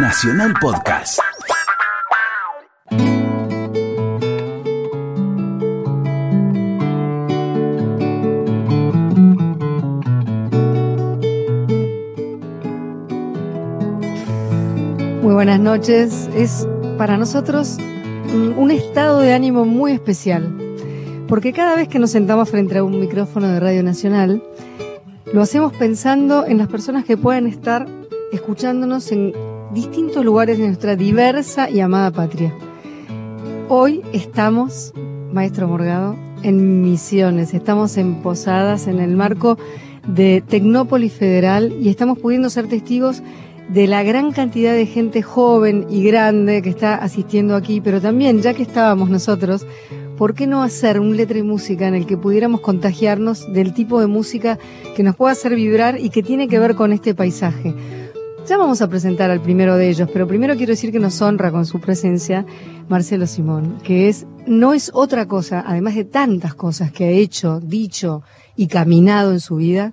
Nacional Podcast. Muy buenas noches. Es para nosotros un estado de ánimo muy especial, porque cada vez que nos sentamos frente a un micrófono de Radio Nacional, lo hacemos pensando en las personas que pueden estar escuchándonos en distintos lugares de nuestra diversa y amada patria. Hoy estamos, maestro Morgado, en Misiones, estamos en Posadas, en el marco de Tecnópolis Federal y estamos pudiendo ser testigos de la gran cantidad de gente joven y grande que está asistiendo aquí, pero también, ya que estábamos nosotros, ¿por qué no hacer un letra y música en el que pudiéramos contagiarnos del tipo de música que nos pueda hacer vibrar y que tiene que ver con este paisaje? Ya vamos a presentar al primero de ellos, pero primero quiero decir que nos honra con su presencia Marcelo Simón, que es no es otra cosa, además de tantas cosas que ha hecho, dicho y caminado en su vida,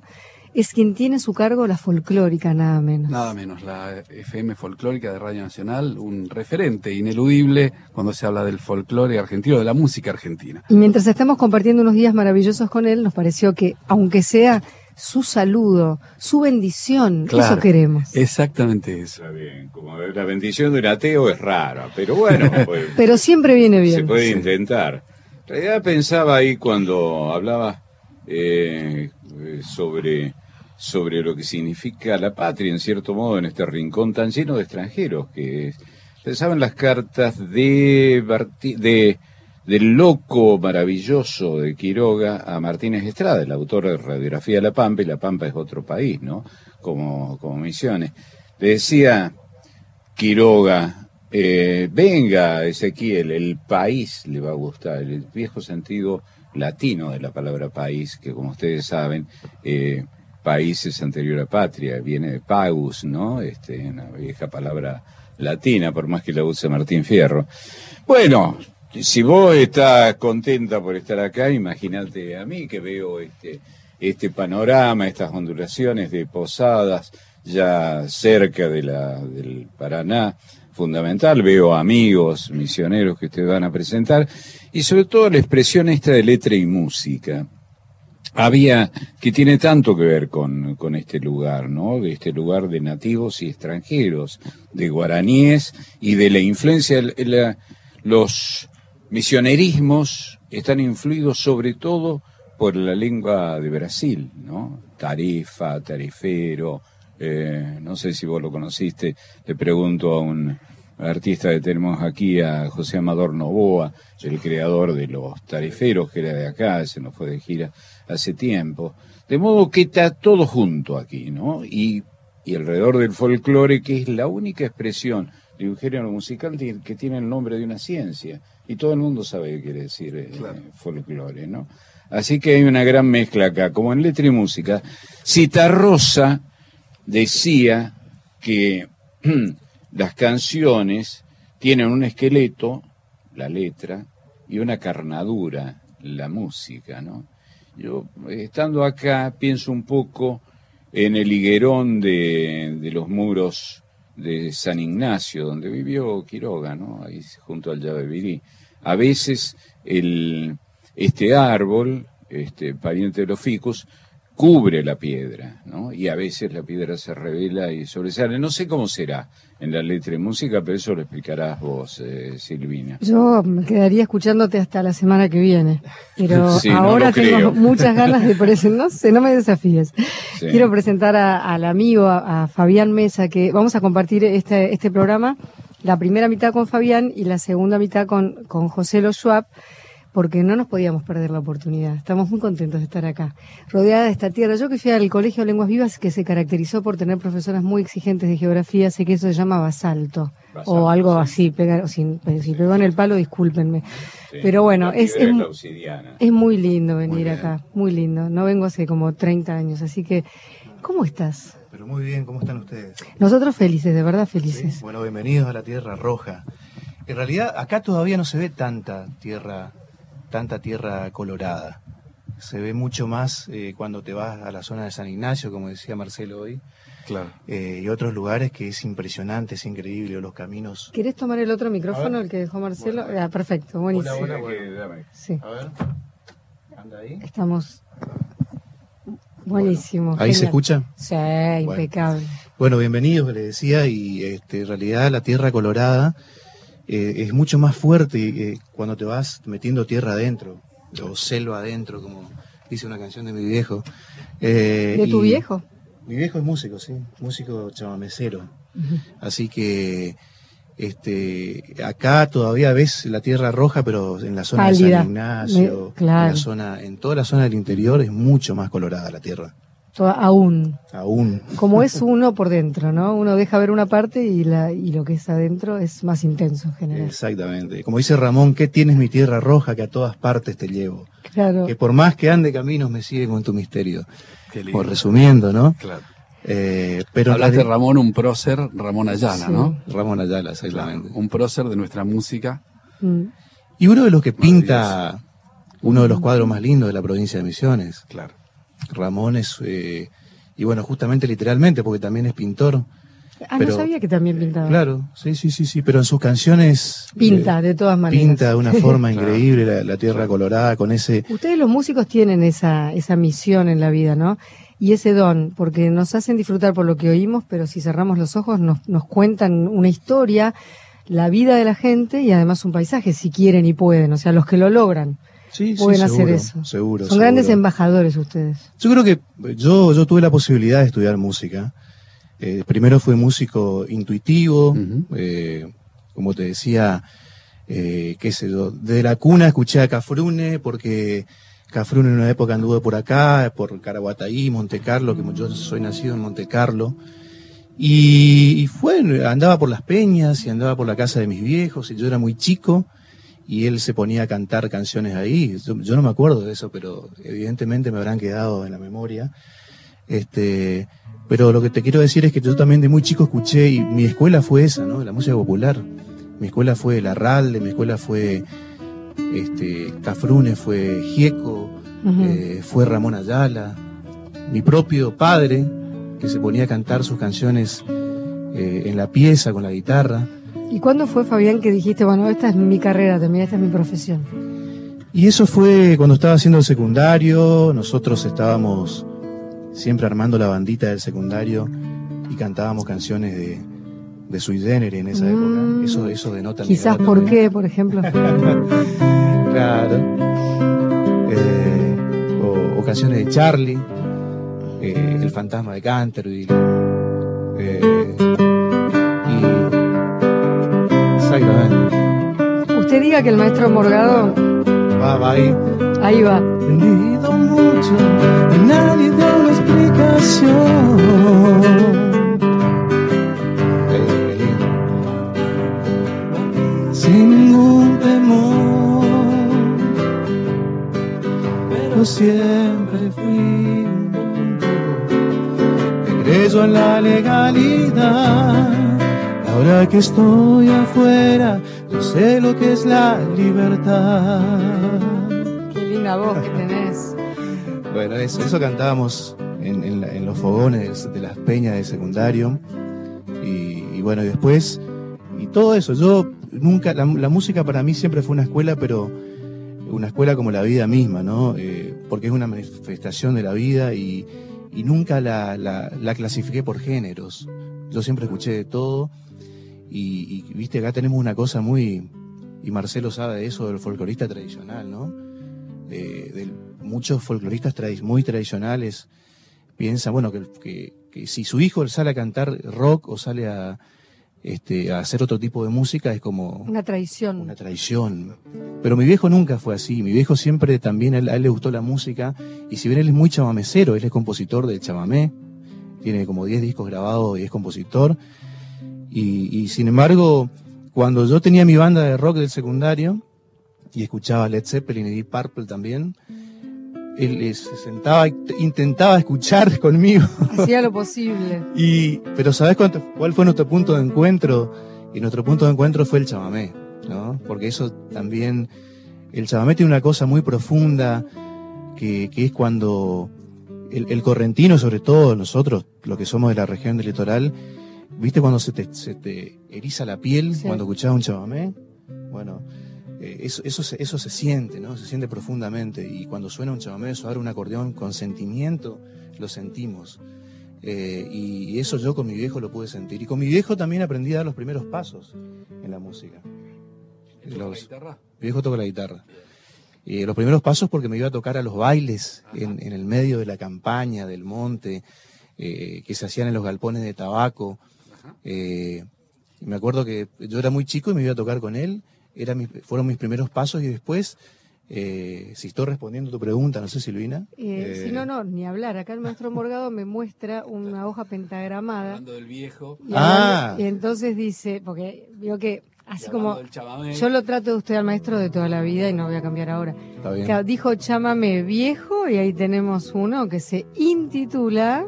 es quien tiene a su cargo la folclórica, nada menos. Nada menos, la FM folclórica de Radio Nacional, un referente ineludible cuando se habla del folclore argentino, de la música argentina. Y mientras estamos compartiendo unos días maravillosos con él, nos pareció que, aunque sea su saludo, su bendición, eso queremos. Exactamente eso. Está bien, como la bendición de un ateo es rara, pero bueno. Pues, pero siempre viene bien. Se puede intentar. En realidad pensaba ahí cuando hablaba eh, sobre sobre lo que significa la patria, en cierto modo, en este rincón tan lleno de extranjeros, que pensaban las cartas de, de del loco maravilloso de Quiroga a Martínez Estrada, el autor de Radiografía de la Pampa, y La Pampa es otro país, ¿no? Como, como Misiones. Le decía Quiroga, eh, venga Ezequiel, el país le va a gustar, el viejo sentido latino de la palabra país, que como ustedes saben, eh, país es anterior a patria, viene de pagus, ¿no? Este, una vieja palabra latina, por más que la use Martín Fierro. Bueno, si vos estás contenta por estar acá, imagínate a mí que veo este, este panorama, estas ondulaciones de posadas ya cerca del Paraná, fundamental, veo amigos, misioneros que te van a presentar, y sobre todo la expresión esta de letra y música. Había, que tiene tanto que ver con, con este lugar, ¿no? De este lugar de nativos y extranjeros, de guaraníes y de la influencia, la, los misionerismos están influidos sobre todo por la lengua de Brasil, ¿no? Tarifa, tarifero, eh, no sé si vos lo conociste, le pregunto a un artista que tenemos aquí, a José Amador Novoa, el creador de los tariferos, que era de acá, se nos fue de gira hace tiempo. De modo que está todo junto aquí, ¿no? Y, y alrededor del folclore, que es la única expresión de un género musical que tiene el nombre de una ciencia. Y todo el mundo sabe qué quiere decir eh, folclore, ¿no? Así que hay una gran mezcla acá, como en letra y música. Rosa decía que las canciones tienen un esqueleto, la letra, y una carnadura, la música, ¿no? Yo, estando acá, pienso un poco en el higuerón de, de los muros de San Ignacio, donde vivió Quiroga, ¿no? Ahí junto al Llave A veces el, este árbol, este pariente de los ficus, cubre la piedra, ¿no? Y a veces la piedra se revela y sobresale. No sé cómo será en la letra de música, pero eso lo explicarás vos, eh, Silvina. Yo me quedaría escuchándote hasta la semana que viene, pero ahora tengo muchas ganas de presentar, no sé, no me desafíes. Quiero presentar al amigo, a, Fabián Mesa, que vamos a compartir este, este programa, la primera mitad con Fabián y la segunda mitad con, con José Lo Schwab porque no nos podíamos perder la oportunidad. Estamos muy contentos de estar acá, rodeada de esta tierra. Yo que fui al Colegio de Lenguas Vivas, que se caracterizó por tener profesoras muy exigentes de geografía, sé que eso se llama basalto, o algo así, pegar, si, si pegó en el palo, discúlpenme. Pero bueno, es, es, muy lindo venir acá, muy lindo. No vengo hace como 30 años, así que, ¿cómo estás? Pero muy bien, ¿cómo están ustedes? Nosotros felices, de verdad felices. Bueno, bienvenidos a la Tierra Roja. En realidad, acá todavía no se ve tanta tierra tanta tierra colorada. Se ve mucho más eh, cuando te vas a la zona de San Ignacio, como decía Marcelo hoy, Claro. eh, y otros lugares que es impresionante, es increíble, los caminos. ¿Querés tomar el otro micrófono, el que dejó Marcelo? Ah, perfecto, buenísimo. Hola, hola, Sí, A ver, anda ahí. estamos. Buenísimo. ¿Ahí se escucha? Sí, impecable. Bueno, bienvenidos, le decía, y este, en realidad la tierra colorada eh, es mucho más fuerte eh, cuando te vas metiendo tierra adentro, o selva adentro, como dice una canción de mi viejo. Eh, ¿De tu y- viejo? Mi viejo es músico, sí, músico chamamecero. Así que este, acá todavía ves la tierra roja, pero en la zona de. San Ignacio, Me- claro. en, la zona, en toda la zona del interior es mucho más colorada la tierra, aún. aún. Como es uno por dentro, ¿no? Uno deja ver una parte y, la, y lo que es adentro es más intenso en general. Exactamente. Como dice Ramón, ¿qué tienes mi tierra roja que a todas partes te llevo? Claro. Que por más que ande caminos me sigue con tu misterio. Qué lindo. O resumiendo, ¿no? Claro. Eh, pero Hablaste, realidad- Ramón, un prócer, Ramón Ayala, Sí. ¿no? Ramón Ayala, exactamente. Un prócer de nuestra música. Mm. Y uno de los que pinta uno de los cuadros más lindos de la provincia de Misiones. Claro. Ramón es, eh, y bueno, justamente literalmente, porque también es pintor. Ah, Pero- no sabía que también pintaba. Claro, sí, sí, sí, sí, pero en sus canciones... Pinta, eh, de todas maneras. Pinta de una forma increíble la, la tierra colorada con ese... Ustedes los músicos tienen esa, esa misión en la vida, ¿no? Y ese don, porque nos hacen disfrutar por lo que oímos, pero si cerramos los ojos nos, nos cuentan una historia, la vida de la gente y además un paisaje, si quieren y pueden. O sea, los que lo logran Sí, sí, pueden hacer seguro, eso. Seguro, Son grandes embajadores ustedes. Yo creo que yo, yo tuve la posibilidad de estudiar música. Eh, primero fui músico intuitivo, eh, como te decía, eh, qué sé yo, de la cuna escuché a Cafrune porque Cafrune en una época anduvo por acá, por Caraguataí, Monte Carlo, que yo soy nacido en Monte Carlo. Y, y fue, andaba por las peñas y andaba por la casa de mis viejos y yo era muy chico y él se ponía a cantar canciones ahí. Yo, yo no me acuerdo de eso, pero evidentemente me habrán quedado en la memoria. Este, pero lo que te quiero decir es que yo también de muy chico escuché y mi escuela fue esa, ¿no? La música popular. Mi escuela fue La Ralde, mi escuela fue este, Cafrune, fue Gieco, eh, fue Ramón Ayala, mi propio padre, que se ponía a cantar sus canciones eh, en la pieza con la guitarra. ¿Y cuándo fue, Fabián, que dijiste, bueno, esta es mi carrera también, esta es mi profesión? Y eso fue cuando estaba haciendo el secundario, nosotros estábamos siempre armando la bandita del secundario y cantábamos canciones de, de Sui Generis en esa Mm. época. Eso, eso denota Quizás por también. qué, por ejemplo. Claro. Eh, o, o canciones de Charlie, eh, El fantasma de Canterville. eh, diga que el maestro Morgado, Va, va ahí. ahí va. Vendido mucho y nadie da una explicación. Sin ningún temor, pero siempre fui creyó en la legalidad. Ahora que estoy afuera, sé lo que es la libertad. Qué linda voz que tenés. Bueno, eso, eso cantábamos en, en los fogones de las peñas de secundario. Y, y bueno, y después, y todo eso. Yo nunca, la, la música para mí siempre fue una escuela, pero una escuela como la vida misma, ¿no? Eh, porque es una manifestación de la vida y, y nunca la, la, la clasifiqué por géneros. Yo siempre escuché de todo. Y, y, viste, acá tenemos una cosa muy, y Marcelo sabe de eso, del folclorista tradicional, ¿no? Eh, del- muchos folcloristas tradi- muy tradicionales piensan, bueno, que, que- que si su hijo sale a cantar rock o sale a, este, a hacer otro tipo de música es como Una traición. una traición. Pero mi viejo nunca fue así. Mi viejo siempre también, a él, a él le gustó la música. Y si bien él es muy chamamecero, él es compositor del chamamé. Tiene como 10 discos grabados y es compositor. Y, y sin embargo, cuando yo tenía mi banda de rock del secundario y escuchaba Led Zeppelin y Deep Purple también, él se sentaba, intentaba escuchar conmigo. Hacía lo posible. Y, pero ¿sabes cuánto, cuál fue nuestro punto de encuentro? Y nuestro punto de encuentro fue el chamamé, ¿no? Porque eso también, el chamamé tiene una cosa muy profunda que, que es cuando el, el correntino, sobre todo nosotros, los que somos de la región del litoral, ¿viste cuando se te, se te eriza la piel Sí. cuando escuchás un chamamé? Bueno, eh, eso, eso, se, eso se siente, ¿no? Se siente profundamente. Y cuando suena un chamamé, suena un acordeón con sentimiento, lo sentimos. Eh, y eso yo con mi viejo lo pude sentir. Y con mi viejo también aprendí a dar los primeros pasos en la música. ¿Él toca la guitarra? mi viejo toca la guitarra. Eh, los primeros pasos porque me iba a tocar a los bailes en, en el medio de la campaña, del monte, eh, que se hacían en los galpones de tabaco. Ajá. Eh, y me acuerdo que yo era muy chico y me iba a tocar con él. Era mi- fueron mis primeros pasos y después, eh, si estoy respondiendo tu pregunta, no sé Silvina. Eh, eh, si no, no, ni hablar. Acá el maestro Morgado me muestra una hoja pentagramada. Hablando del viejo. Y, Ah. y entonces dice, porque vio que así como yo lo trato de usted al maestro de toda la vida y no voy a cambiar ahora. Está bien. Dijo chámame viejo y ahí tenemos uno que se intitula.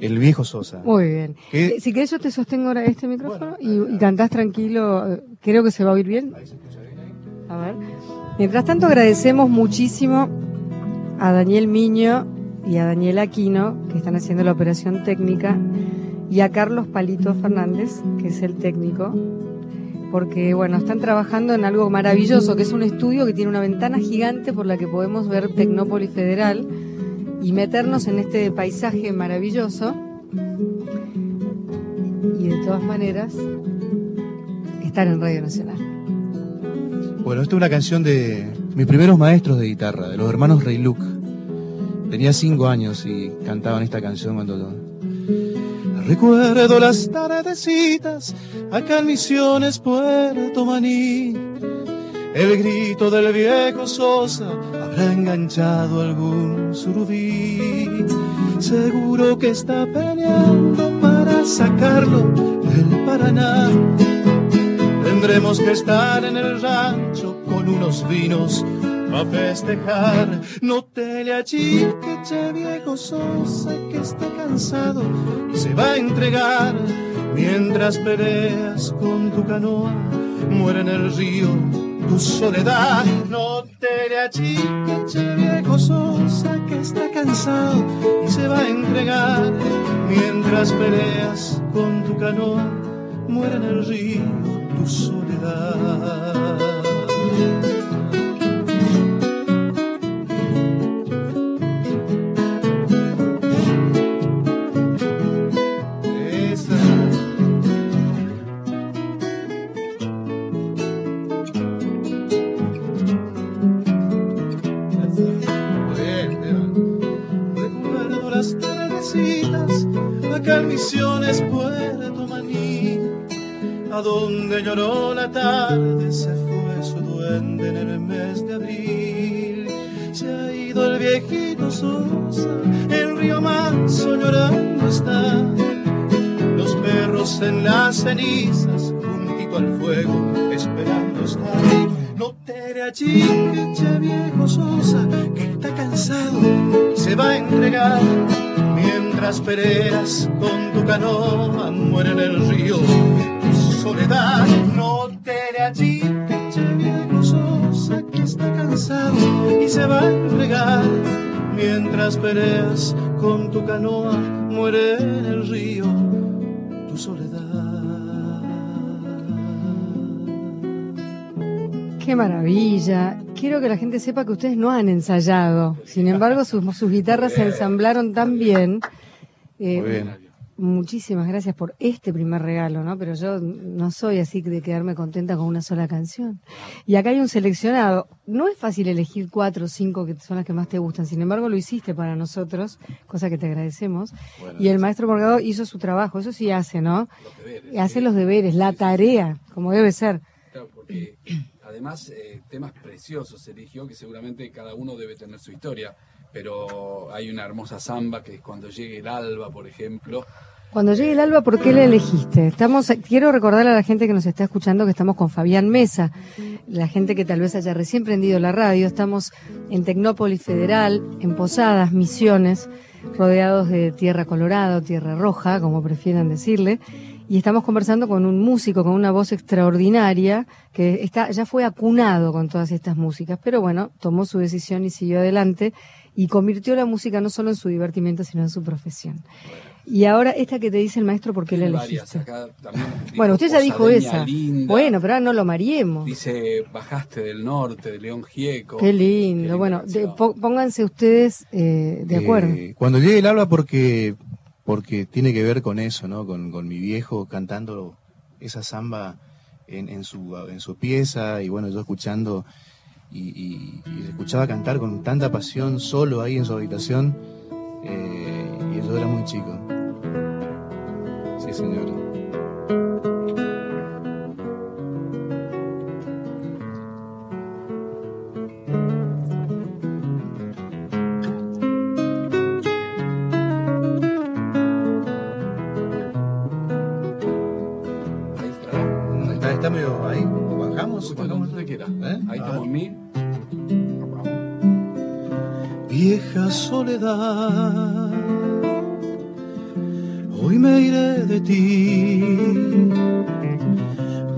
El viejo Sosa. Muy bien. ¿Qué? Eh, Si querés yo te sostengo ahora este micrófono y, y cantás tranquilo. eh, Creo que se va a oír bien. A ver. Mientras tanto agradecemos muchísimo a Daniel Miño y a Daniel Aquino que están haciendo la operación técnica y a Carlos Palito Fernández que es el técnico porque bueno están trabajando en algo maravilloso que es un estudio que tiene una ventana gigante por la que podemos ver Tecnópolis Federal y meternos en este paisaje maravilloso y de todas maneras estar en Radio Nacional. Bueno, esta es una canción de mis primeros maestros de guitarra, de los hermanos Rey Luke. Tenía cinco años y cantaban esta canción cuando... Recuerdo las tardecitas acá en Misiones, Puerto Maní. El grito del viejo Sosa habrá enganchado algún surubí. Seguro que está peleando para sacarlo del Paraná. Tendremos que estar en el rancho con unos vinos a festejar. No te le achique, che viejo Sosa, que está cansado y se va a entregar. Mientras peleas con tu canoa, muere en el río tu soledad. No te le achique, che viejo Sosa, que está cansado y se va a entregar. Mientras peleas con tu canoa, muere en el río tu soledad. Misiones, Puerto Maní, a donde lloró la tarde, se fue su duende en el mes de abril. Se ha ido el viejito Sosa, el río Manso llorando está. Los perros en las cenizas, juntito al fuego, esperando estar. No te le achique, che viejo Sosa, que está cansado y se va a entregar. Mientras peleas con tu canoa, muere en el río soledad. No te le viejo Sosa, que está cansado y se va a entregar. Mientras peleas con tu canoa, muere en el río tu soledad. Qué maravilla. Quiero que la gente sepa que ustedes no han ensayado. Sin embargo, sus guitarras se ensamblaron tan bien. Eh, Muy bien. Muchísimas gracias por este primer regalo, ¿no? Pero yo no soy así de quedarme contenta con una sola canción. Y acá hay un seleccionado. No es fácil elegir cuatro o cinco que son las que más te gustan. Sin embargo, lo hiciste para nosotros, cosa que te agradecemos. Bueno, y el maestro Morgado hizo su trabajo. Eso sí hace, ¿no? los deberes. Hace los deberes, la tarea, como debe ser. Claro, porque además eh, temas preciosos eligió que seguramente cada uno debe tener su historia, pero hay una hermosa samba que es cuando llegue el alba, por ejemplo. Cuando llegue el alba, ¿por qué la elegiste? Estamos, quiero recordar a la gente que nos está escuchando que estamos con Fabián Mesa, la gente que tal vez haya recién prendido la radio. Estamos en Tecnópolis Federal, en Posadas, Misiones, rodeados de tierra colorada tierra roja, como prefieran decirle. Y estamos conversando con un músico con una voz extraordinaria que está, ya fue acunado con todas estas músicas, pero bueno, tomó su decisión y siguió adelante. Y convirtió la música no solo en su divertimento, sino en su profesión. Y ahora esta que te dice el maestro, ¿por qué la elegiste? acá Bueno, usted ya dijo esa. linda. Bueno, pero ahora no lo mariemos. Dice, bajaste del norte, de León Gieco. Qué lindo. bueno, de- pónganse ustedes eh, de acuerdo. Eh, cuando llegue el habla porque porque tiene que ver con eso, ¿no? Con, con mi viejo cantando esa samba en, en su en su pieza y bueno, yo escuchando y, y- escuchaba cantar con tanta pasión solo ahí en su habitación eh, y yo era muy chico. Sí, señor. Como usted quiera. Ahí estamos en mi. Vieja soledad, hoy me iré de ti,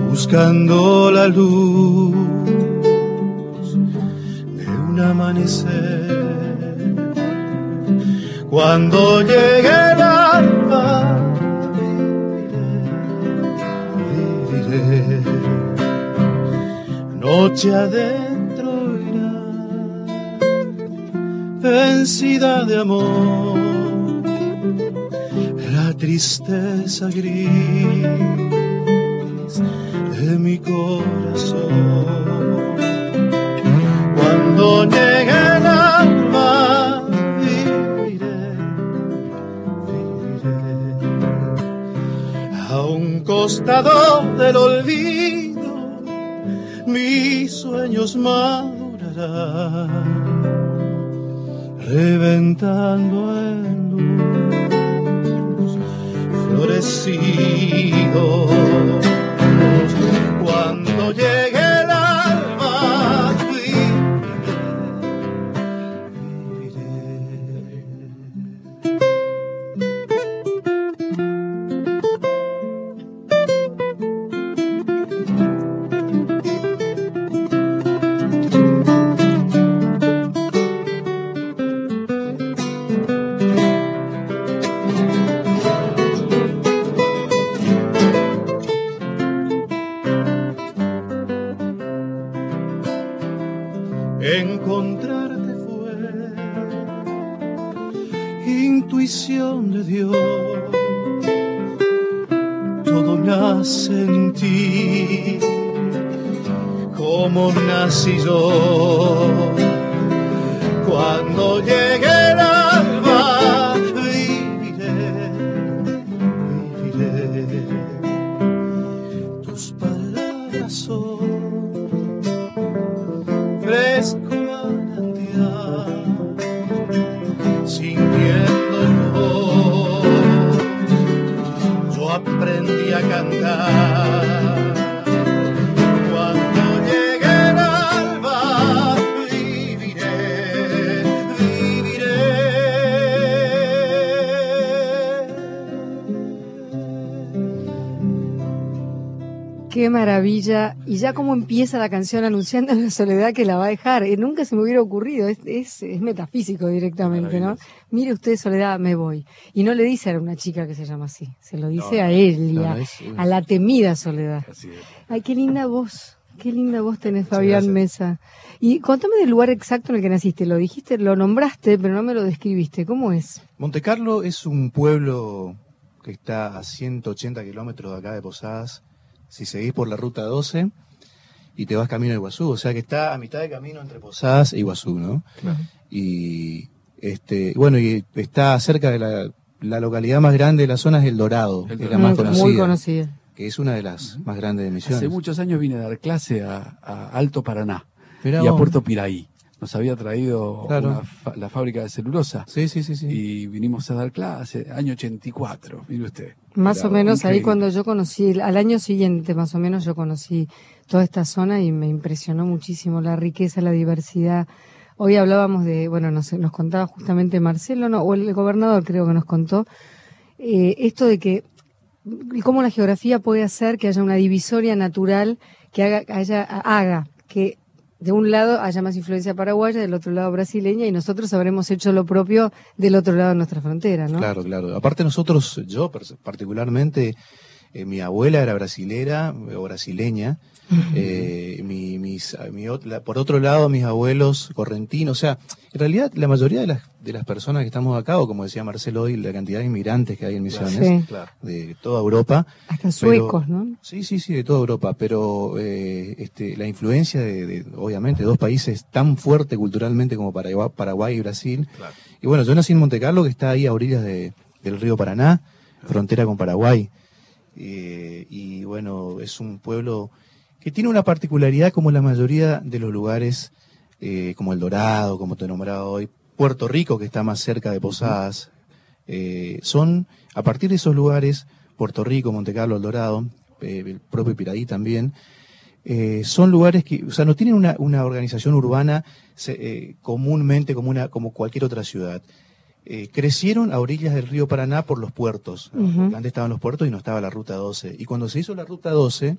buscando la luz de un amanecer. Cuando llegue el alba, noche adentro irá vencida de amor, la tristeza gris de mi corazón. Cuando llegue el alma, viviré, viviré a un costado del olvido, sueños madurarán reventando en luz, florecido. Cuando llegue Intuición de Dios. Todo nace en ti, como nací yo. Cuando llegue el Qué maravilla. Y ya como empieza la canción anunciando la soledad que la va a dejar. Eh, nunca se me hubiera ocurrido. Es, es, es metafísico directamente, ¿no? Mire usted, soledad, me voy. Y no le dice a una chica que se llama así. Se lo dice No, a no, a, es- a la temida soledad. Ay, qué linda voz. Qué linda voz tenés, Fabián. Mesa. Y contame del lugar exacto en el que naciste. Lo dijiste, lo nombraste, pero no me lo describiste. ¿Cómo es? Monte Carlo es un pueblo que está a 180 kilómetros de acá de Posadas. Si seguís por la ruta 12 y te vas camino a Iguazú, o sea que está a mitad de camino entre Posadas e Iguazú, ¿no? Y este, bueno, y está cerca de la, la localidad más grande de la zona es El Dorado, El que es la más conocida, muy conocida. que es una de las más grandes de Misiones. Hace muchos años vine a dar clase a, a Alto Paraná y a. Puerto Piraí. Nos había traído Claro. una fa- la fábrica de celulosa Sí, sí, sí, sí. y vinimos a dar clase, año 84, mire usted. Más Era o menos ahí cuando yo conocí, al año siguiente más o menos yo conocí toda esta zona y me impresionó muchísimo la riqueza, la diversidad. Hoy hablábamos de, bueno, nos, nos contaba justamente Marcelo, ¿no? o el gobernador creo que nos contó, eh, esto de que cómo la geografía puede hacer que haya una divisoria natural que haga, haya, haga que de un lado haya más influencia paraguaya, del otro lado brasileña, y nosotros habremos hecho lo propio del otro lado de nuestra frontera, ¿no? Claro, claro. Aparte nosotros, yo particularmente, eh, mi abuela era brasilera o brasileña, eh, mi, mis, mi, por otro lado, mis abuelos correntinos. O sea, en realidad la mayoría de las, de las personas que estamos acá, o como decía Marcelo hoy, la cantidad de inmigrantes que hay en Misiones, de toda Europa. Hasta suecos, ¿no? Sí, sí, sí, de toda Europa. Pero eh, este, la influencia de, obviamente, dos países tan fuerte culturalmente como Paraguay, Paraguay y Brasil. Y bueno, yo nací en Monte Carlo, que está ahí a orillas de, del río Paraná, frontera con Paraguay. Eh, y bueno, es un pueblo que tiene una particularidad como la mayoría de los lugares, eh, como El Dorado, como te he nombrado hoy, Puerto Rico, que está más cerca de Posadas, eh, son, a partir de esos lugares, Puerto Rico, Monte Carlo, El Dorado, eh, el propio Piraí también, son lugares que, o sea, no tienen una, una organización urbana comúnmente como, una, como cualquier otra ciudad. crecieron a orillas del río Paraná por los puertos. Antes estaban los puertos y no estaba la ruta 12. Y cuando se hizo la ruta 12,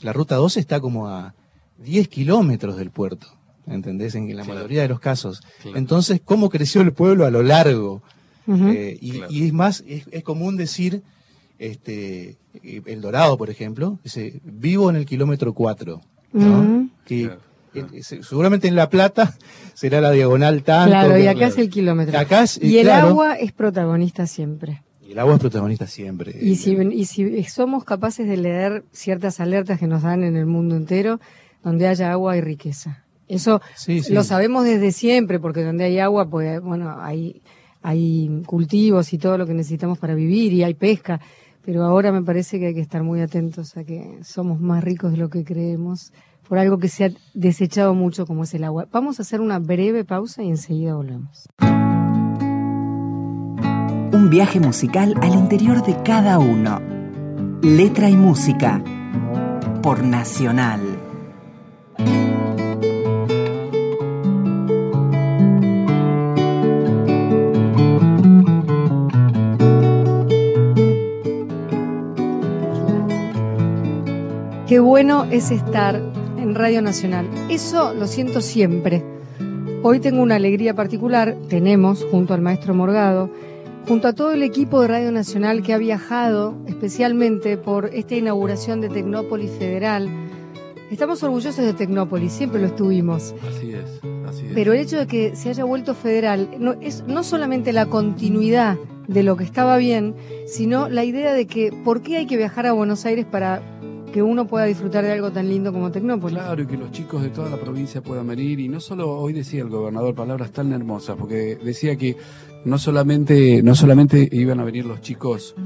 la ruta 12 está como a 10 kilómetros del puerto, ¿entendés? En la mayoría de los casos. Entonces, ¿cómo creció el pueblo a lo largo? Eh, y, es más, es, común decir, este, El Dorado, por ejemplo, dice, vivo en el kilómetro 4, ¿no? Que, seguramente en La Plata será la diagonal tanto. Claro, y acá es el kilómetro. y el agua es protagonista siempre el agua es protagonista siempre. Y si, y si somos capaces de leer ciertas alertas que nos dan en el mundo entero, donde haya agua hay riqueza. Eso lo sabemos desde siempre, porque donde hay agua, pues bueno, hay, hay cultivos y todo lo que necesitamos para vivir y hay pesca. Pero ahora me parece que hay que estar muy atentos a que somos más ricos de lo que creemos por algo que se ha desechado mucho como es el agua. Vamos a hacer una breve pausa y enseguida volvemos. Un viaje musical al interior de cada uno. Letra y música. Por Nacional. Qué bueno es estar en Radio Nacional. Eso lo siento siempre. Hoy tengo una alegría particular. Tenemos, junto al maestro Morgado, junto a todo el equipo de Radio Nacional que ha viajado especialmente por esta inauguración de Tecnópolis Federal. Estamos orgullosos de Tecnópolis, siempre lo estuvimos. Así es, así es. Pero el hecho de que se haya vuelto federal no, es no solamente la continuidad de lo que estaba bien, sino la idea de que por qué hay que viajar a Buenos Aires para que uno pueda disfrutar de algo tan lindo como Tecnópolis. Claro, y que los chicos de toda la provincia puedan venir. Y no solo hoy decía el gobernador palabras tan hermosas, porque decía que no solamente, no solamente iban a venir los chicos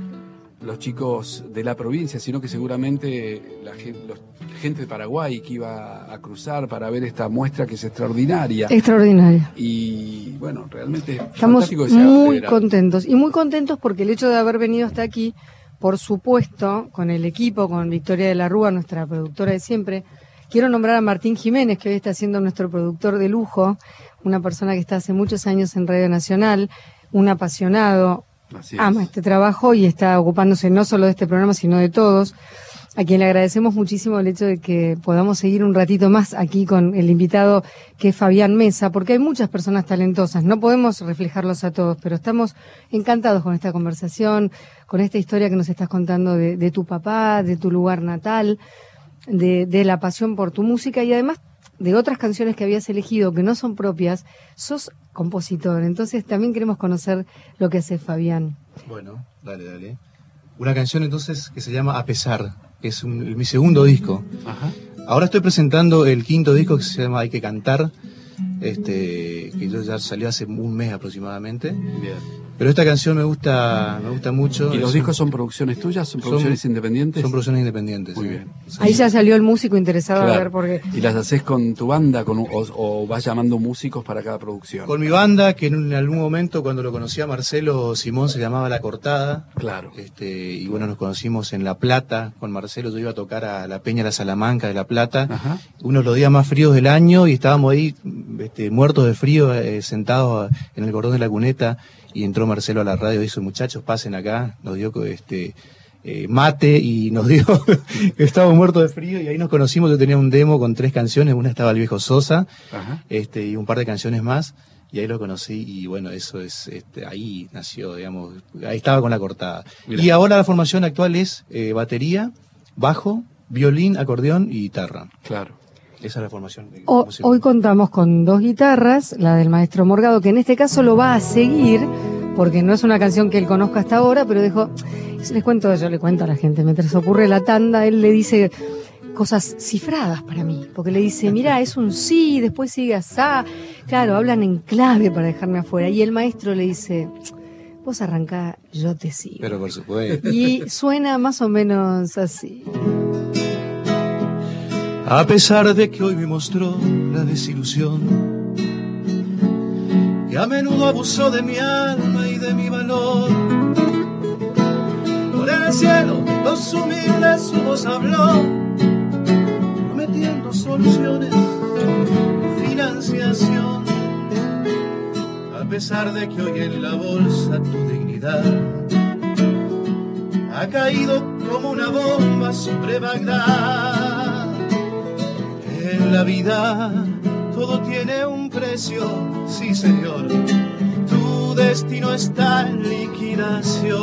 los chicos de la provincia, sino que seguramente la gente, de Paraguay que iba a cruzar para ver esta muestra que es extraordinaria. Extraordinaria. Y bueno, realmente estamos muy contentos y muy contentos porque el hecho de haber venido hasta aquí, por supuesto, con el equipo, con Victoria de la Rúa, nuestra productora de siempre, quiero nombrar a Martín Jiménez, que hoy está siendo nuestro productor de lujo, una persona que está hace muchos años en Radio Nacional, un apasionado, ama este trabajo y está ocupándose no solo de este programa, sino de todos, a quien le agradecemos muchísimo el hecho de que podamos seguir un ratito más aquí con el invitado que es Fabián Mesa, porque hay muchas personas talentosas, no podemos reflejarlos a todos, pero estamos encantados con esta conversación, con esta historia que nos estás contando de, tu papá, de tu lugar natal, de, de la pasión por tu música y además de otras canciones que habías elegido que no son propias, sos compositor. Entonces también queremos conocer lo que hace Fabián. Bueno, dale, dale. Una canción entonces que se llama A pesar, que es mi segundo disco. Ahora estoy presentando el quinto disco que se llama Hay que cantar, este, que ya salió hace un mes aproximadamente. Bien. Pero esta canción me gusta, me gusta mucho. ¿Y los discos son producciones tuyas? ¿Son producciones independientes? Son producciones independientes. Muy bien. Ahí ya salió el músico interesado a ver por qué. ¿Y las haces con tu banda con, o, vas llamando músicos para cada producción? Con mi banda, que en algún momento cuando lo conocí a Marcelo Simón se llamaba La Cortada. Claro. Este, y bueno, nos conocimos en La Plata. Con Marcelo yo iba a tocar a la Peña La Salamanca de La Plata. Uno de los días más fríos del año y estábamos ahí este, muertos de frío, eh, sentados en el cordón de la cuneta y entró Marcelo a la radio y dijo, muchachos, pasen acá, nos dio este eh, mate y nos dio, estábamos muertos de frío y ahí nos conocimos, yo tenía un demo con tres canciones, una estaba el viejo Sosa, Ajá. este, y un par de canciones más, y ahí lo conocí y bueno, eso es, este, ahí nació, digamos, ahí estaba con la cortada. Mirá. Y ahora la formación actual es eh, batería, bajo, violín, acordeón y guitarra. Claro. Esa es la formación. O- musical. hoy contamos con dos guitarras, la del maestro Morgado, que en este caso lo va a seguir, porque no es una canción que él conozca hasta ahora, pero dijo, les cuento, yo le cuento a la gente, mientras ocurre la tanda, él le dice cosas cifradas para mí, porque le dice, mira, es un sí, después sigue asá, claro, hablan en clave para dejarme afuera, y el maestro le dice, vos arrancá, yo te sigo. Pero por supuesto. Y suena más o menos así. A pesar de que hoy me mostró la desilusión, que a menudo abusó de mi alma y de mi valor. Por el cielo, los humildes su voz habló, prometiendo soluciones, financiación. A pesar de que hoy en la bolsa tu dignidad ha caído como una bomba sobre Bagdad. La vida todo tiene un precio, sí señor. Tu destino está en liquidación.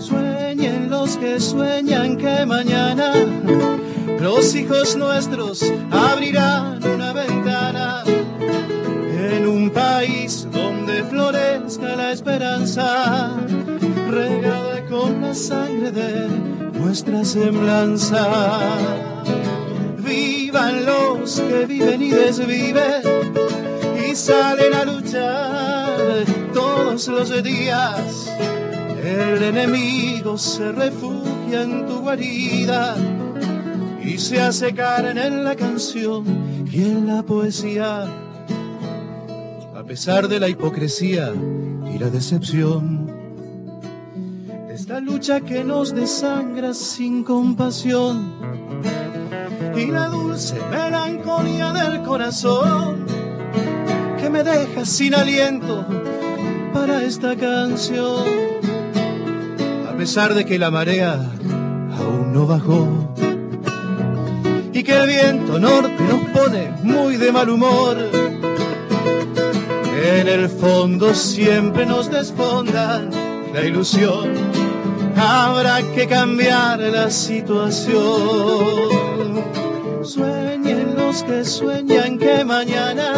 Sueñen los que sueñan que mañana los hijos nuestros abrirán una ventana en un país donde florezca la esperanza, regada con la sangre de nuestra semblanza. Que viven y desviven y salen a luchar todos los días. El enemigo se refugia en tu guarida y se hace carne en la canción y en la poesía. A pesar de la hipocresía y la decepción, esta lucha que nos desangra sin compasión y la dulce melancolía del corazón que me deja sin aliento para esta canción. A pesar de que la marea aún no bajó y que el viento norte nos pone muy de mal humor. En el fondo siempre nos desfondan la ilusión. Habrá que cambiar la situación. Que sueñan que mañana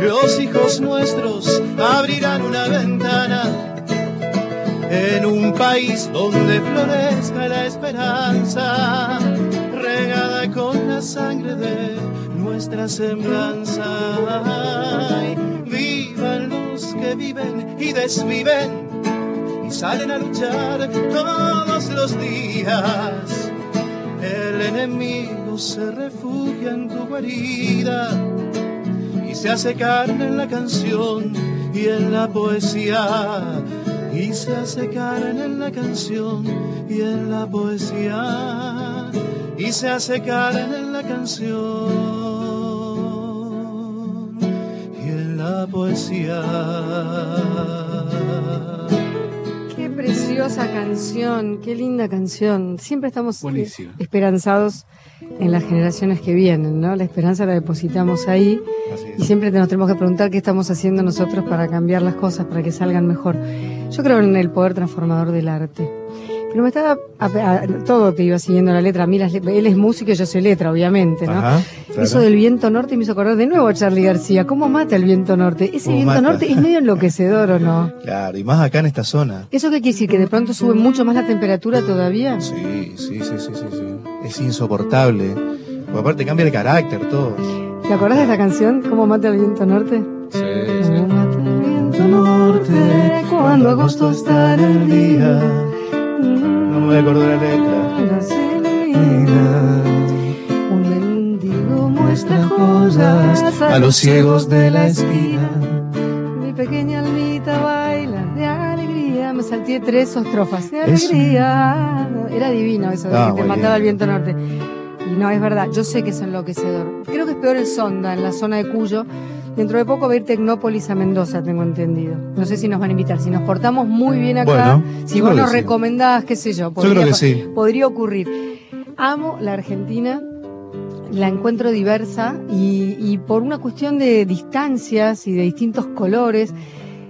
los hijos nuestros abrirán una ventana en un país donde florezca la esperanza, regada con la sangre de nuestra semblanza. Vivan los que viven y desviven y salen a luchar todos los días. El enemigo se refugia en tu guarida y se hace carne en la canción y en la poesía. Y se hace carne en la canción y en la poesía. Y se hace carne en la canción y en la poesía. Qué preciosa canción, qué linda canción. Siempre estamos eh, Buenísimo. esperanzados en las generaciones que vienen, ¿no? La esperanza la depositamos ahí y siempre nos tenemos que preguntar qué estamos haciendo nosotros para cambiar las cosas, para que salgan mejor. Yo creo en el poder transformador del arte. Pero me estaba, a- a- todo te iba siguiendo la letra. Mira, él es músico y yo soy letra, obviamente, ¿no? Ajá, claro. Eso del viento norte me hizo acordar de nuevo a Charlie García. ¿Cómo mata el viento norte? Ese ¿Cómo viento mata? norte es medio enloquecedor, ¿o no? Claro, y más acá en esta zona. ¿Eso qué quiere decir? ¿Que de pronto sube mucho más la temperatura todavía? Sí, sí, sí, sí, sí, sí. Es insoportable. Porque aparte cambia el carácter, todo. ¿Te acordás de esta canción? ¿Cómo mata el viento norte? Sí, ¿Cómo mata el viento norte cuando agosto está en el día? No me voy a acordar la letra. Un mendigo muestra joyas a los ciegos de la esquina. Mi pequeña almita baila de alegría. Me salté tres estrofas de alegría. Era divino eso de Ah, que te mataba el viento norte. Y no, es verdad, yo sé que es enloquecedor. Creo que es peor el sonda en la zona de Cuyo, Dentro de poco va a ir Tecnópolis a Mendoza, tengo entendido. No sé si nos van a invitar. Si nos portamos muy bien acá, Bueno, si vos nos sí. recomendás, qué sé yo, Yo creo que sí. podría ocurrir. Amo la Argentina, la encuentro diversa y, y por una cuestión de distancias y de distintos colores,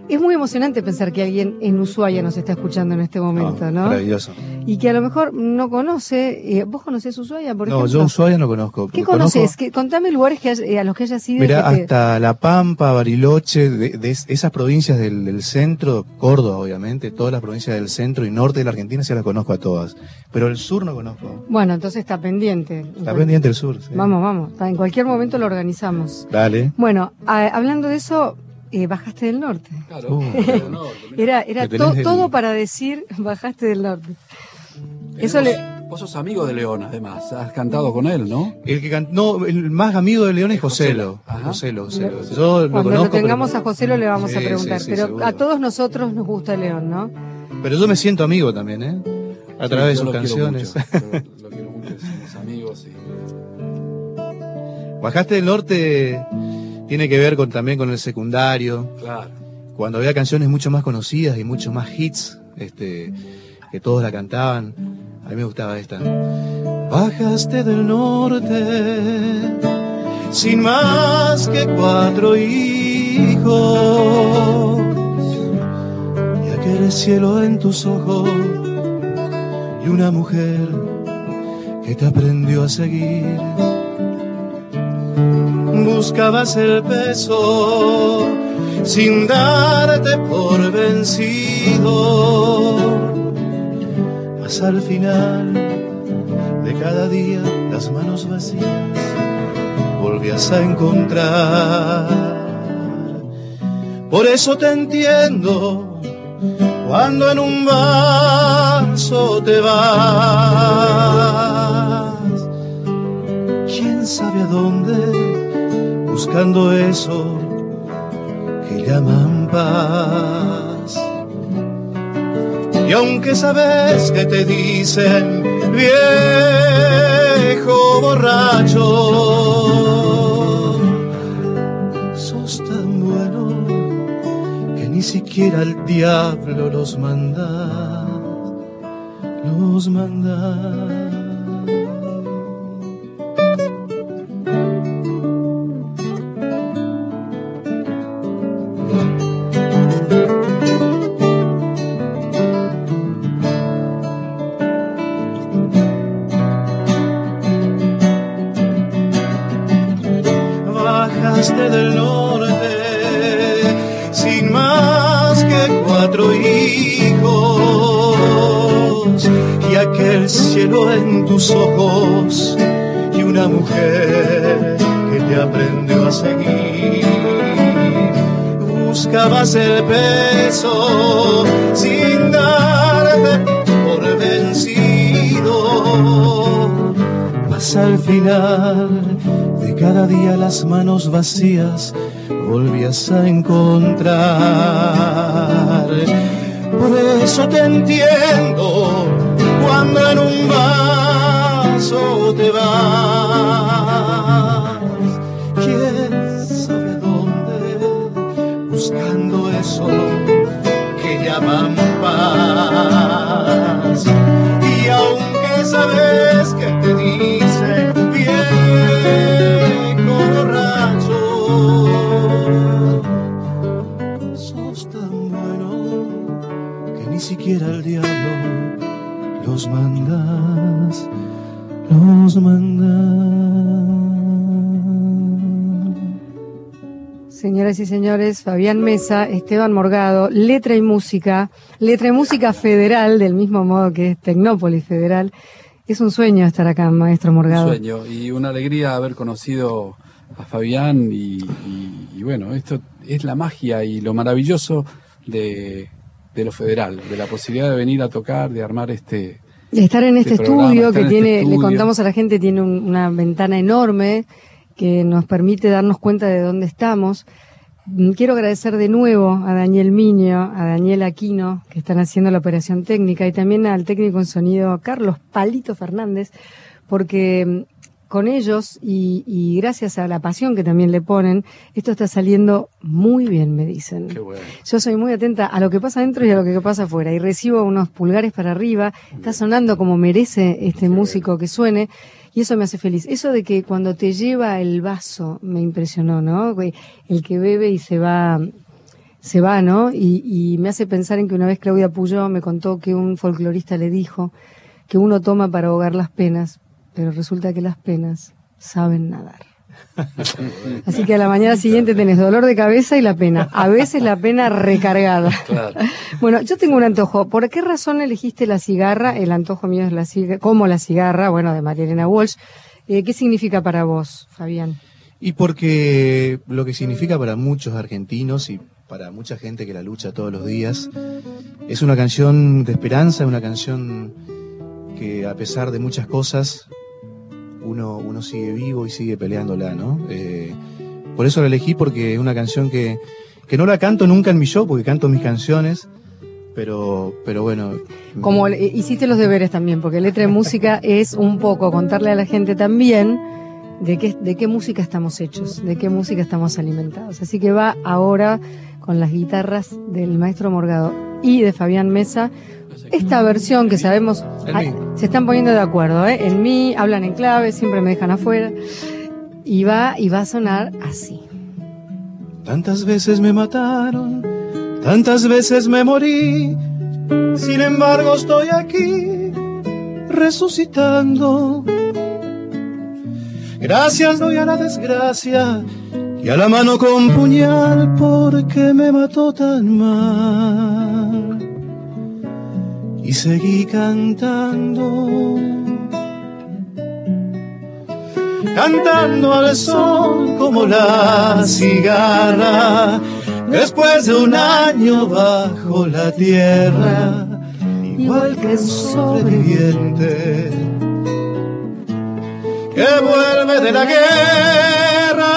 es muy emocionante pensar que alguien en Ushuaia nos está escuchando en este momento, Ah, ¿no? Maravilloso. Y que a lo mejor no conoce. eh, ¿Vos conocés Ushuaia, por No, ejemplo? yo Ushuaia no conozco. ¿Qué conoces? Contame lugares que hay- eh, a los que hayas ido. te- hasta La Pampa, Bariloche, de, de es- esas provincias del, del centro, Córdoba obviamente, todas las provincias del centro y norte de la Argentina sí las conozco a todas. Pero el sur no conozco. Bueno, entonces está pendiente. Está pendiente el sur. sí. Vamos, vamos. En cualquier momento lo organizamos. Dale. Bueno, a- hablando de eso, eh, bajaste del norte. Claro, Uh. del norte, mirá. Era, era to- todo para decir bajaste del norte. Eso vos, le. vos sos amigo de León, además. Has cantado con él, ¿no? El que can- no, el más amigo de León es Joselo. Joselo. Joselo, Joselo. Yo lo Cuando conozco. lo tengamos pero, a José lo le vamos a preguntar. sí, sí, pero seguro. a todos nosotros nos gusta León, ¿no? pero yo me siento amigo también, ¿eh? A Sí, través de sus lo quiero canciones. mucho, lo quiero mucho, somos amigos y... Bajaste del norte tiene que ver con, también con el secundario. Claro. cuando había canciones mucho más conocidas y mucho más hits, este, que todos la cantaban, a mí me gustaba esta. Bajaste del norte sin más que cuatro hijos y aquel cielo en tus ojos y una mujer que te aprendió a seguir. Buscabas el peso sin darte por vencido. Mas al final de cada día las manos vacías volvías a encontrar. Por eso te entiendo cuando en un vaso te vas. ¿Quién sabe a dónde? Buscando eso que llaman paz. Y aunque sabes que te dicen viejo borracho, sos tan bueno que ni siquiera el diablo los manda, los manda. Vacías volvías a encontrar. Por eso te entiendo siquiera el diablo los mandas, los mandas. Señoras y señores, Fabián Mesa, Esteban Morgado, letra y música, letra y música federal, del mismo modo que es Tecnópolis Federal. Es un sueño estar acá, maestro Un Morgado. sueño y una alegría haber conocido a Fabián y, y- y bueno, esto es la magia y lo maravilloso de, de lo federal, de la posibilidad de venir a tocar, de armar este... De estar en este Este programa, estudio que este tiene, le contamos a la gente, tiene un- una ventana enorme que nos permite darnos cuenta de dónde estamos. Mm, Quiero agradecer de nuevo a Daniel Miño, a Daniel Aquino, que están haciendo la operación técnica, y también al técnico en sonido Carlos Palito Fernández, porque mm, con ellos y, y gracias a la pasión que también le ponen, esto está saliendo muy bien, me dicen. Qué bueno. Yo soy muy atenta a lo que pasa adentro y a lo que pasa afuera y recibo unos pulgares para arriba, está sonando como merece este músico que suene y eso me hace feliz. Eso de que cuando te lleva el vaso me impresionó, ¿no? El que bebe y se va se va, ¿no? Y, y me hace pensar en que una vez Claudia Puyó me contó que un folclorista le dijo que uno toma para ahogar las penas, pero resulta que las penas saben nadar. Así que a la mañana siguiente tenés dolor de cabeza y la pena. A veces la pena recargada. Claro. Bueno, yo tengo un antojo. ¿Por qué razón elegiste la cigarra? El antojo mío es la cigarra, como la cigarra, bueno, de María Elena Walsh. Eh, ¿Qué significa para vos, Fabián? Y porque lo que significa para muchos argentinos y para mucha gente que la lucha todos los días, es una canción de esperanza, una canción que a pesar de muchas cosas, uno, uno sigue vivo y sigue peleándola, ¿no? Eh, por eso la elegí porque es una canción que, que no la canto nunca en mi show, porque canto mis canciones, pero, pero bueno. Como hiciste los deberes también, porque letra de música es un poco contarle a la gente también de qué, de qué música estamos hechos, de qué música estamos alimentados. Así que va ahora con las guitarras del maestro Morgado y de Fabián Mesa. Esta versión que sabemos, ay, se están poniendo de acuerdo, ¿eh? En mí, hablan en clave, siempre me dejan afuera. Y va, y va a sonar así. Tantas veces me mataron, tantas veces me morí, sin embargo estoy aquí, resucitando. Gracias doy a la desgracia y a la mano con puñal porque me mató tan mal. Y seguí cantando cantando al sol como la cigarra, después de un año bajo la tierra, igual que un sobreviviente que vuelve de la guerra.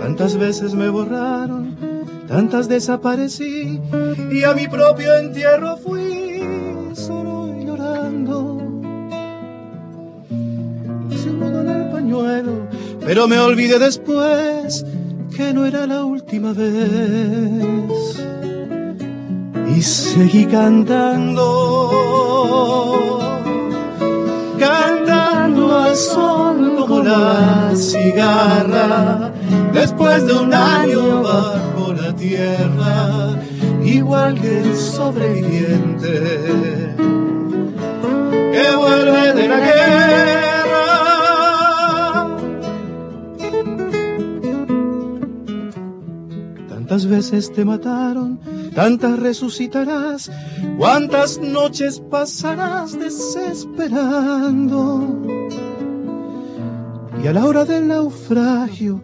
Tantas veces me borraron, tantas desaparecí y a mi propio entierro fui solo llorando. Se me en el pañuelo, pero me olvidé después que no era la última vez. Y seguí cantando, cantando al sol como la cigarra, después de un año bajo la tierra, igual que el sobreviviente que vuelve de la guerra. Tantas veces te mataron, tantas resucitarás, cuántas noches pasarás desesperando. Y a la hora del naufragio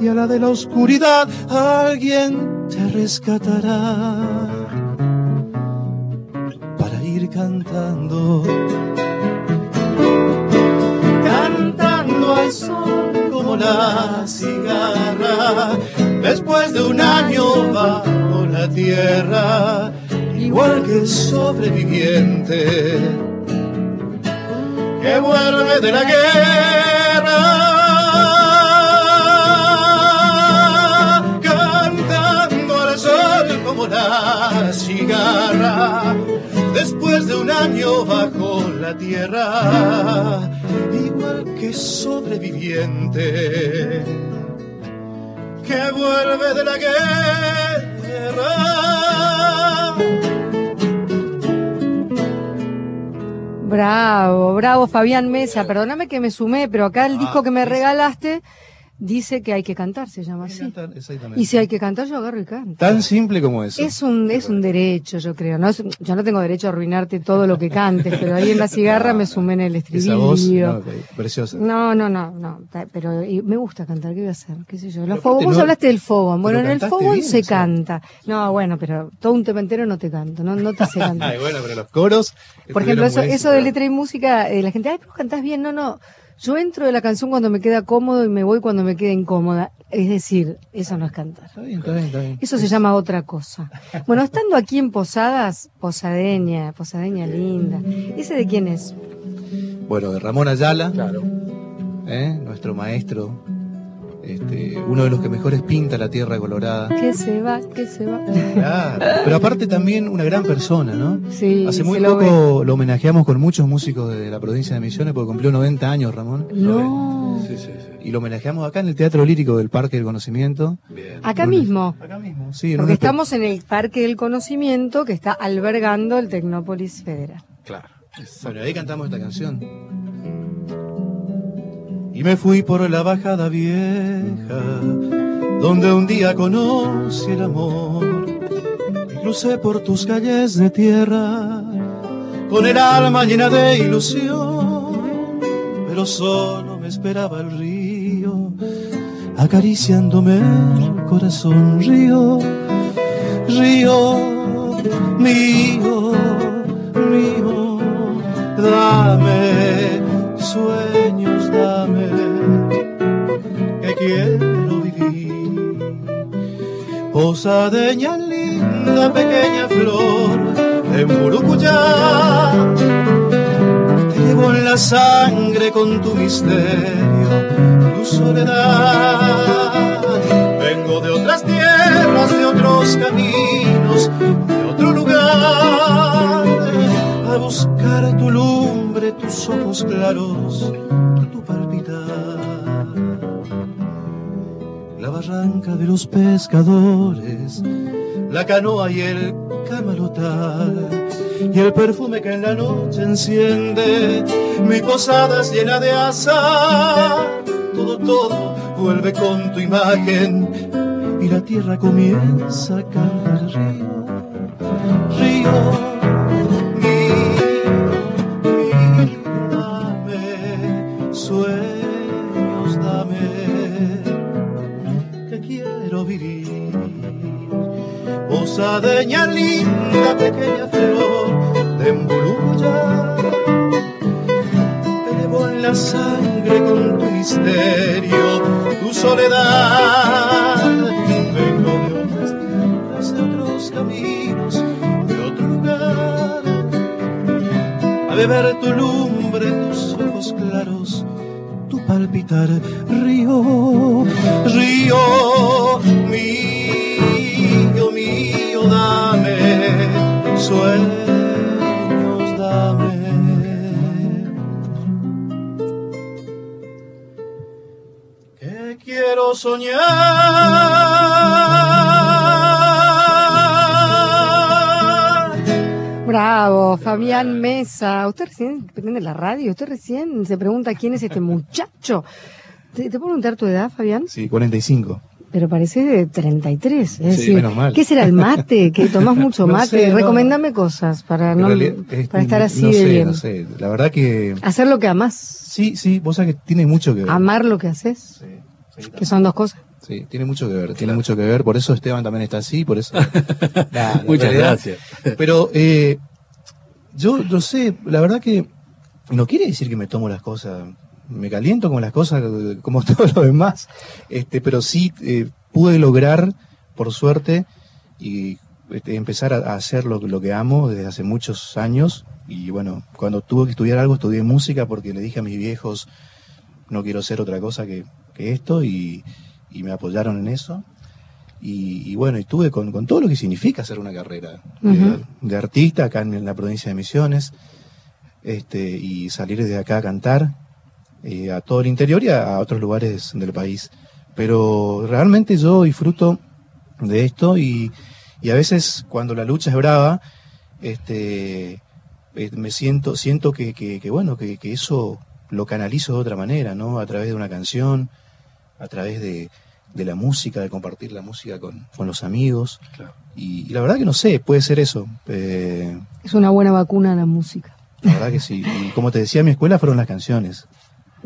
y a la de la oscuridad, alguien te rescatará para ir cantando. Cantando al sol como la cigarra, después de un año bajo la tierra, igual que el sobreviviente que vuelve de la guerra, cigarra, después de un año bajo la tierra, igual que sobreviviente que vuelve de la guerra. Bravo, bravo, Fabián Mesa. Perdóname que me sumé, pero acá el disco que me regalaste dice que hay que cantar, se llama así. Exactamente. Y si hay que cantar, yo agarro y canto. Tan simple como eso. Es un, es un derecho, yo creo. No, es- yo no tengo derecho a arruinarte todo lo que cantes, pero ahí en la cigarra me sumé en el Esa voz, estribillo. no, preciosa. No, no, no, no, pero y me gusta cantar, ¿qué voy a hacer? ¿Qué sé yo? Los aparte vos no- hablaste del fogón, bueno, en el fogón se canta. No, bueno, pero todo un tema entero no te canto, no, no te sé cantar. Ay, bueno, pero los coros. Por ejemplo, eso, eso de letra y música, eh, la gente, ay, pero cantás bien, no, no. Yo entro de la canción cuando me queda cómodo y me voy cuando me queda incómoda. Es decir, eso no es cantar. Está bien, está bien, está bien. Eso se llama otra cosa. Bueno, estando aquí en Posadas, Posadeña, Posadeña linda. ¿Ese de quién es? Bueno, de Ramón Ayala, Claro. ¿eh? nuestro maestro, este, uno de los que mejores pinta la tierra colorada. Que se va, que se va. Claro, pero aparte también una gran persona, ¿no? Sí, Hace muy lo poco lo homenajeamos con muchos músicos de la provincia de Misiones porque cumplió 90 años Ramón. No. Sí, sí, sí. Y lo homenajeamos acá en el Teatro Lírico del Parque del Conocimiento. Bien. Acá mismo. Acá mismo, sí. Porque estamos en el Parque del Conocimiento que está albergando el Tecnópolis Federal. Claro. Bueno, ahí cantamos esta canción. Y me fui por la bajada vieja, donde un día conocí el amor. Y crucé por tus calles de tierra, con el alma llena de ilusión. Pero solo me esperaba el río, acariciándome el corazón. Río, río mío, río, dame sueños, dame que quiero vivir. Posadeña linda, pequeña flor de Murucuyá, te llevo en la sangre con tu misterio, tu soledad. Vengo de otras tierras, de otros caminos, de otro lugar, a buscar tu lumbre, tus ojos claros, tu palpitar. Barranca de los pescadores, la canoa y el camalotal, y el perfume que en la noche enciende, mi posada es llena de azar. Todo, todo vuelve con tu imagen, y la tierra comienza a cantar río, río. Osadeña linda, pequeña flor de Emburuya, te llevo en la sangre con tu misterio, tu soledad. Vengo de otras tierras, de otros caminos, de otro lugar, a beber tu lumbre, tus ojos claros tu palpitar, río, río soñar. Bravo, Fabián Mesa. Usted recién prende la radio, usted recién se pregunta quién es este muchacho. ¿Te, te puedo preguntar tu edad, Fabián? Sí, 45. Pero parece de 33. Es Sí, decir, menos mal. ¿qué será el mate? Que tomás mucho No mate. sé, no. Recomendame cosas para, no, realidad, este, para estar así no de sé, bien. No sé, la verdad que Hacer lo que amás. sí, sí, vos sabés que tiene mucho que ver. Amar lo que haces. Sí, Que son dos cosas. Sí, tiene mucho que ver, tiene mucho que ver, por eso Esteban también está así, por eso. La Muchas realidad- gracias. Pero eh, yo no sé, la verdad que no quiere decir que me tomo las cosas, me caliento con las cosas como todo lo demás, este, pero sí eh, pude lograr, por suerte, y este, empezar a, a hacer lo, lo que amo desde hace muchos años. Y bueno, cuando tuve que estudiar algo, estudié música porque le dije a mis viejos, no quiero ser otra cosa que, que esto, y, y me apoyaron en eso. Y, y bueno, estuve con, con todo lo que significa hacer una carrera de, artista acá en, la provincia de Misiones, este, y salir de acá a cantar eh, a todo el interior y a, a otros lugares del país. Pero realmente yo disfruto de esto y, y a veces cuando la lucha es brava, este, eh, me siento, siento que, que, que, bueno, que, que eso lo canalizo de otra manera, ¿no? A través de una canción, a través de, de la música, de compartir la música con, con los amigos. Claro. Y, y la verdad que no sé, puede ser eso. Eh, Es una buena vacuna la música. la verdad que sí. Y como te decía, mi escuela fueron las canciones.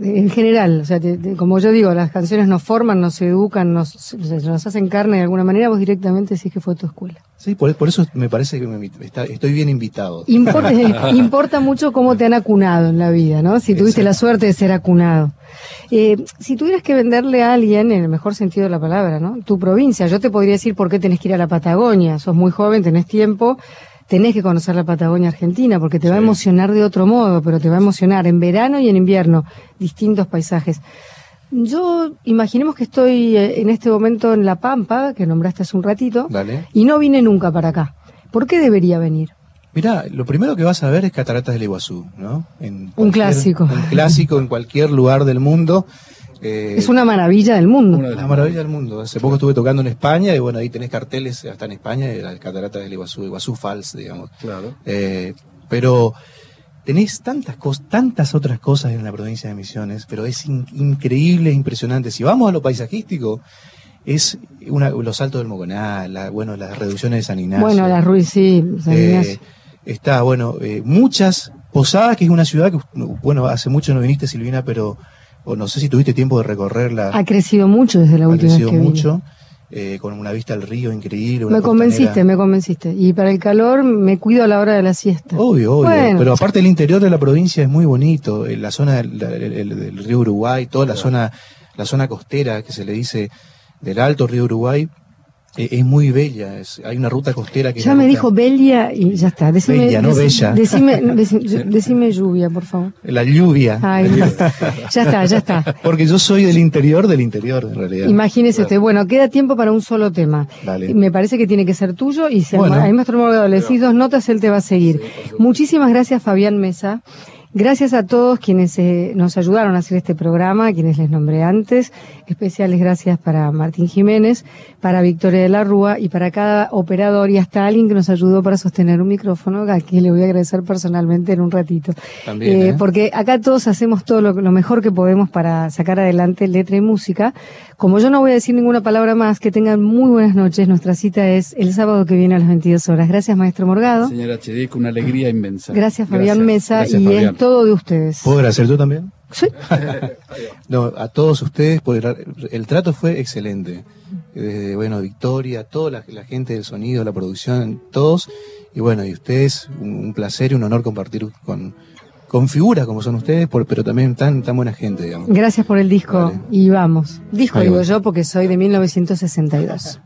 En general, o sea, te- te- como yo digo, las canciones nos forman, nos educan, nos, nos hacen carne de alguna manera, vos directamente decís que fue tu escuela. Sí, por, por eso me parece que me está- estoy bien invitado. Importa, importa mucho cómo te han acunado en la vida, ¿no? Si tuviste la suerte de ser acunado. Eh, si tuvieras que venderle a alguien, en el mejor sentido de la palabra, ¿no? Tu provincia, yo te podría decir por qué tenés que ir a la Patagonia. Sos muy joven, tenés tiempo, tenés que conocer la Patagonia Argentina, porque te va a emocionar de otro modo, pero te va a emocionar en verano y en invierno, distintos paisajes. Yo imaginemos que estoy eh, en este momento en La Pampa, que nombraste hace un ratito, Dale. y no vine nunca para acá. ¿Por qué debería venir? Mirá, lo primero que vas a ver es Cataratas del Iguazú, ¿no? En cualquier- clásico. Un clásico en cualquier lugar del mundo. Eh, Es una maravilla del mundo. Una de la las maravilla del mundo. Hace poco estuve tocando en España y bueno, ahí tenés carteles hasta en España de las Cataratas del Iguazú, Iguazú Falls, digamos. Claro. Eh, pero tenés tantas cosas, tantas otras cosas en la provincia de Misiones, pero es in- increíble, impresionante. Si vamos a lo paisajístico, es una, los saltos del Mogoná, la, bueno, las reducciones de San Ignacio. Bueno, la Ruiz, sí. San Eh, Ignacio. está, bueno, eh, muchas. Posadas, que es una ciudad que, bueno, hace mucho no viniste, Silvina, pero o no sé si tuviste tiempo de recorrerla. ha crecido mucho desde la ha última vez crecido que vine. mucho, eh, con una vista al río increíble. una Me convenciste, costanera- me convenciste. Y para el calor me cuido a la hora de la siesta. Obvio, obvio. Bueno. Pero aparte el interior de la provincia es muy bonito. eh, La zona del, del- del- del río Uruguay, toda la zona, la zona costera que se le dice del Alto Río Uruguay, eh, es muy bella. es- hay una ruta costera que ya me ruta- dijo Belia y ya está. Decime, Bella, no bella. Decime, deci- decime lluvia, por favor. la lluvia. Ay, ya está, ya está. Porque yo soy del interior del interior, en realidad. Imagínese usted. Bueno, queda tiempo para un solo tema. Dale. Me parece que tiene que ser tuyo y si Bueno. ma- maestro Morgado le decís dos notas, él te va a seguir. Muchísimas gracias, Fabián Mesa. Gracias a todos quienes eh, nos ayudaron a hacer este programa, quienes les nombré antes. Especiales gracias para Martín Jiménez, para Victoria de la Rúa y para cada operador y hasta alguien que nos ayudó para sostener un micrófono, a quien le voy a agradecer personalmente en un ratito. También, Eh, ¿eh? Porque acá todos hacemos todo lo, lo mejor que podemos para sacar adelante letra y música. Como yo no voy a decir ninguna palabra más, que tengan muy buenas noches. Nuestra cita es el sábado que viene a las 22 horas. Gracias, maestro Morgado. Señora HD, con una alegría inmensa. Gracias, Fabián Mesa. Gracias, y Fabián. Todo de ustedes. ¿Puedo agradecer yo también? Sí. No, a todos ustedes, porque el trato fue excelente. Desde, bueno, Victoria, toda la, la gente del sonido, la producción, todos. Y bueno, y ustedes, un, un placer y un honor compartir con, con figuras como son ustedes, por- pero también tan, tan buena gente, digamos. Gracias por el disco. Vale. Y vamos. Disco Ahí digo yo porque soy de 1962.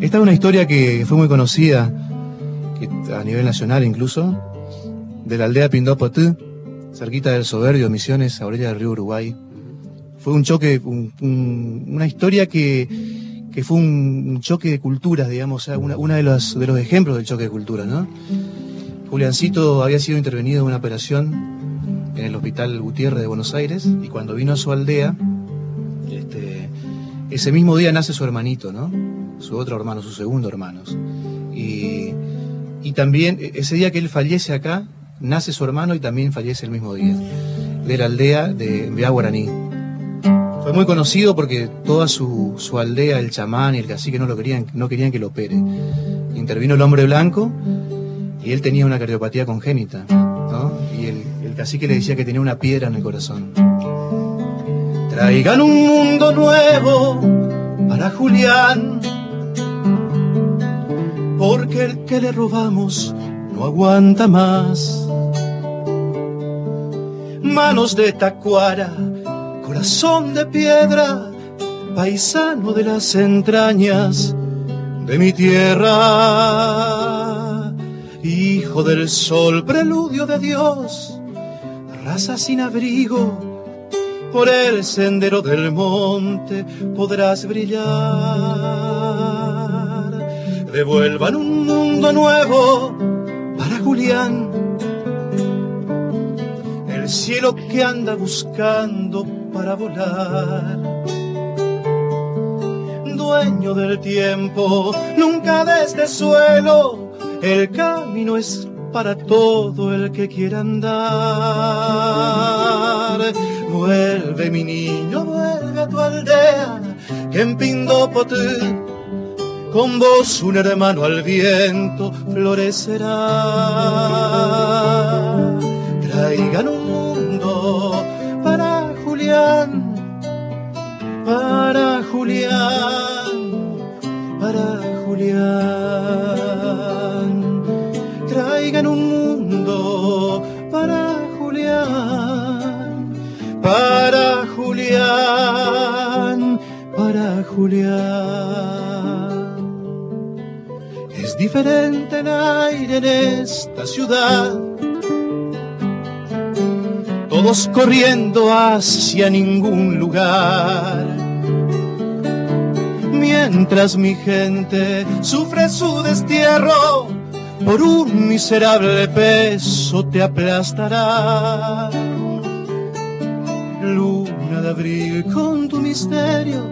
Esta es una historia que fue muy conocida, que a nivel nacional incluso, de la aldea Pindopotú, cerquita del Soberbio, Misiones, a orilla del río Uruguay. Fue un choque, un- un- una historia que, que fue un, choque de culturas, digamos, una, una de, los, de los ejemplos del choque de culturas, ¿no? Juliancito había sido intervenido en una operación en el Hospital Gutiérrez de Buenos Aires y cuando vino a su aldea, este, ese mismo día nace su hermanito, ¿no? Su otro hermano, su segundo hermano. Y, y también e- ese día que él fallece acá, nace su hermano y también fallece el mismo día, de la aldea de Vea Guaraní. Fue muy conocido porque toda su, su aldea, el chamán y el cacique no lo querían, no querían que lo opere. Intervino el hombre blanco y él tenía una cardiopatía congénita. Y el, el cacique le decía que tenía una piedra en el corazón. Traigan un mundo nuevo para Julián, porque el que le robamos aguanta más. Manos de tacuara, corazón de piedra, paisano de las entrañas de mi tierra, hijo del sol, preludio de Dios, raza sin abrigo, por el sendero del monte podrás brillar. Devuelvan un mundo nuevo Julián, el cielo que anda buscando para volar. Dueño del tiempo, nunca de este suelo, el camino es para todo el que quiera andar. Vuelve mi niño, vuelve a tu aldea, que en Pindopotú con vos un hermano al viento florecerá. Traigan un mundo Julián, para Julián, para Julián. Traigan un mundo para Julián, para Julián, para Julián. Diferente el aire en esta ciudad todos corriendo hacia ningún lugar. Mientras mi gente sufre su destierro, por un miserable peso te aplastará. Luna de abril con tu misterio,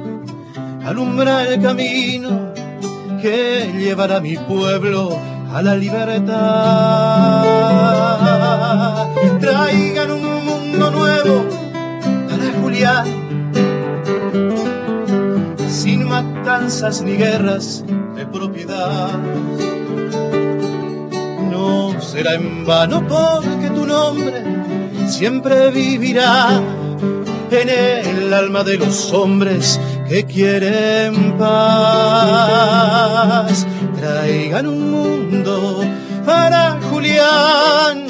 alumbra el camino que llevará a mi pueblo a la libertad. Traigan un nuevo para Julián. Sin matanzas ni guerras de propiedad. No será en vano porque tu nombre siempre vivirá en el alma de los hombres que quieren paz. Traigan un mundo para Julián,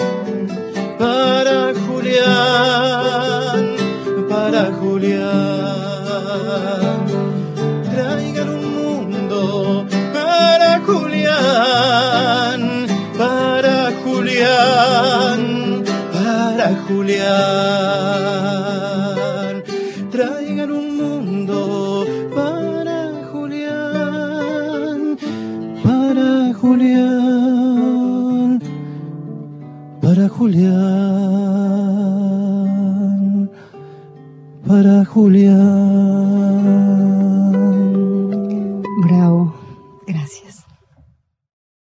para Julián, para Julián. Traigan un mundo para Julián, para Julián, para Julián. Julián para Julián.